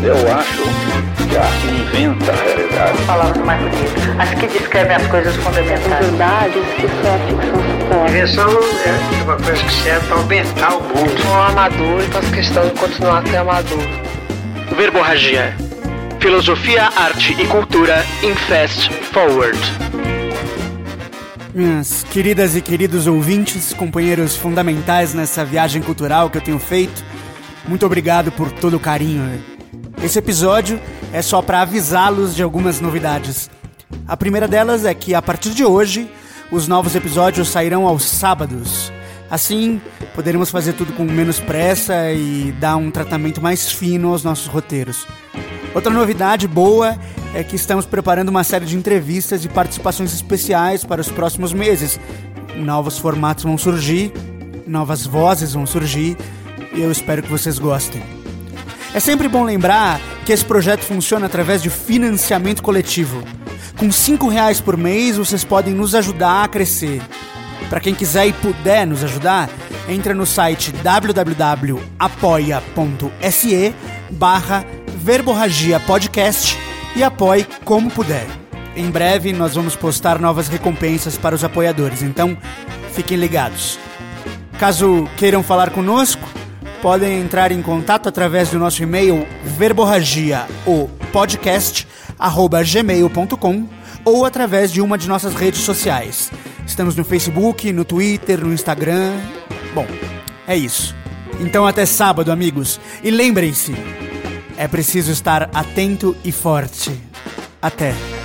Eu acho que a arte inventa a realidade. Palavras mais bonitas. As que descrevem as coisas fundamentais. Verdades que só a ficção supõe. Invenção é uma coisa que serve para aumentar o mundo. Sou amador e faço questão de continuar a ser amador. Verborragia. Filosofia, arte e cultura em Fast Forward. Minhas queridas e queridos ouvintes, companheiros fundamentais nessa viagem cultural que eu tenho feito, muito obrigado por todo o carinho. Esse episódio é só para avisá-los de algumas novidades. A primeira delas é que a partir de hoje, os novos episódios sairão aos sábados. Assim, poderemos fazer tudo com menos pressa e dar um tratamento mais fino aos nossos roteiros. Outra novidade boa é que estamos preparando uma série de entrevistas e participações especiais para os próximos meses. Novos formatos vão surgir, novas vozes vão surgir e eu espero que vocês gostem. É sempre bom lembrar que esse projeto funciona através de financiamento coletivo. Com cinco reais por mês vocês podem nos ajudar a crescer. Para quem quiser e puder nos ajudar, entra no site www.apoia.se barra Verborragia Podcast e apoie como puder. Em breve nós vamos postar novas recompensas para os apoiadores, então fiquem ligados. Caso queiram falar conosco, podem entrar em contato através do nosso e-mail verborragia ou podcast gmail.com ou através de uma de nossas redes sociais. Estamos no Facebook, no Twitter, no Instagram. Bom, é isso. Então até sábado, amigos. E lembrem-se, é preciso estar atento e forte. Até.